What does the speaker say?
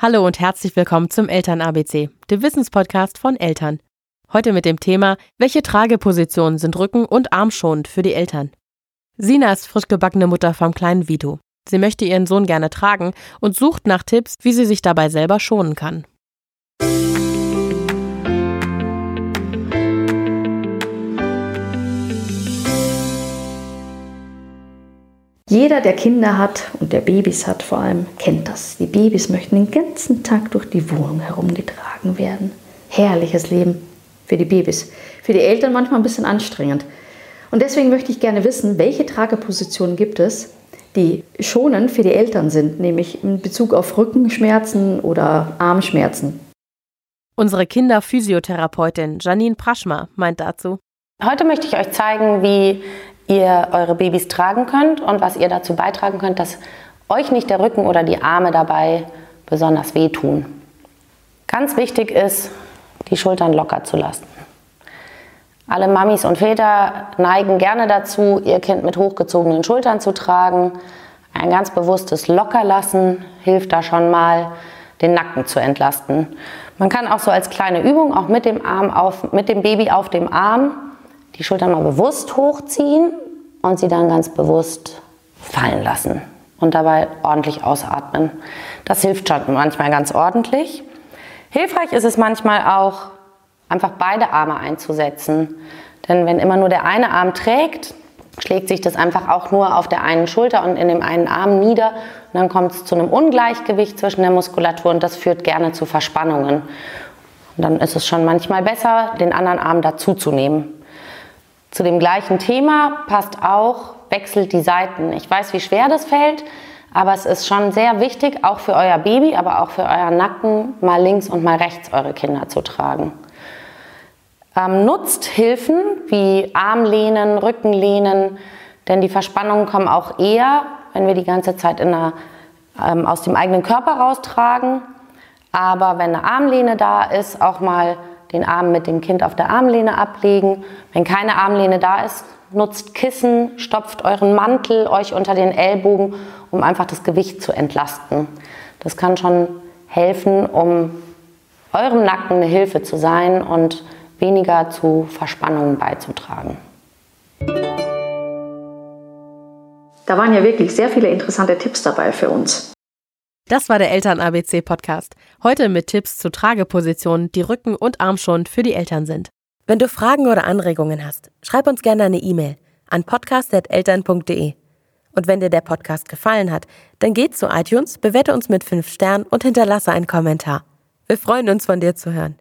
Hallo und herzlich willkommen zum Eltern ABC, dem Wissenspodcast von Eltern. Heute mit dem Thema, welche Tragepositionen sind rücken- und armschonend für die Eltern. Sina ist frisch gebackene Mutter vom kleinen Vito. Sie möchte ihren Sohn gerne tragen und sucht nach Tipps, wie sie sich dabei selber schonen kann. Jeder, der Kinder hat und der Babys hat vor allem, kennt das. Die Babys möchten den ganzen Tag durch die Wohnung herumgetragen werden. Herrliches Leben für die Babys. Für die Eltern manchmal ein bisschen anstrengend. Und deswegen möchte ich gerne wissen, welche Tragepositionen gibt es, die schonend für die Eltern sind, nämlich in Bezug auf Rückenschmerzen oder Armschmerzen. Unsere Kinderphysiotherapeutin Janine Praschma meint dazu. Heute möchte ich euch zeigen, wie ihr eure Babys tragen könnt und was ihr dazu beitragen könnt, dass euch nicht der Rücken oder die Arme dabei besonders wehtun. Ganz wichtig ist, die Schultern locker zu lassen. Alle Mamis und Väter neigen gerne dazu, ihr Kind mit hochgezogenen Schultern zu tragen. Ein ganz bewusstes Lockerlassen hilft da schon mal, den Nacken zu entlasten. Man kann auch so als kleine Übung auch mit dem, Arm auf, mit dem Baby auf dem Arm die Schultern mal bewusst hochziehen und sie dann ganz bewusst fallen lassen und dabei ordentlich ausatmen. Das hilft schon manchmal ganz ordentlich. Hilfreich ist es manchmal auch, einfach beide Arme einzusetzen. Denn wenn immer nur der eine Arm trägt, schlägt sich das einfach auch nur auf der einen Schulter und in dem einen Arm nieder. Und dann kommt es zu einem Ungleichgewicht zwischen der Muskulatur und das führt gerne zu Verspannungen. Und dann ist es schon manchmal besser, den anderen Arm dazuzunehmen. Zu dem gleichen Thema passt auch, wechselt die Seiten. Ich weiß, wie schwer das fällt, aber es ist schon sehr wichtig, auch für euer Baby, aber auch für euren Nacken, mal links und mal rechts eure Kinder zu tragen. Ähm, nutzt Hilfen wie Armlehnen, Rückenlehnen, denn die Verspannungen kommen auch eher, wenn wir die ganze Zeit einer, ähm, aus dem eigenen Körper raustragen. Aber wenn eine Armlehne da ist, auch mal den Arm mit dem Kind auf der Armlehne ablegen. Wenn keine Armlehne da ist, nutzt Kissen, stopft euren Mantel euch unter den Ellbogen, um einfach das Gewicht zu entlasten. Das kann schon helfen, um eurem Nacken eine Hilfe zu sein und weniger zu Verspannungen beizutragen. Da waren ja wirklich sehr viele interessante Tipps dabei für uns. Das war der Eltern-ABC-Podcast. Heute mit Tipps zu Tragepositionen, die rücken- und armschonend für die Eltern sind. Wenn du Fragen oder Anregungen hast, schreib uns gerne eine E-Mail an podcast.eltern.de. Und wenn dir der Podcast gefallen hat, dann geh zu iTunes, bewerte uns mit 5 Sternen und hinterlasse einen Kommentar. Wir freuen uns, von dir zu hören.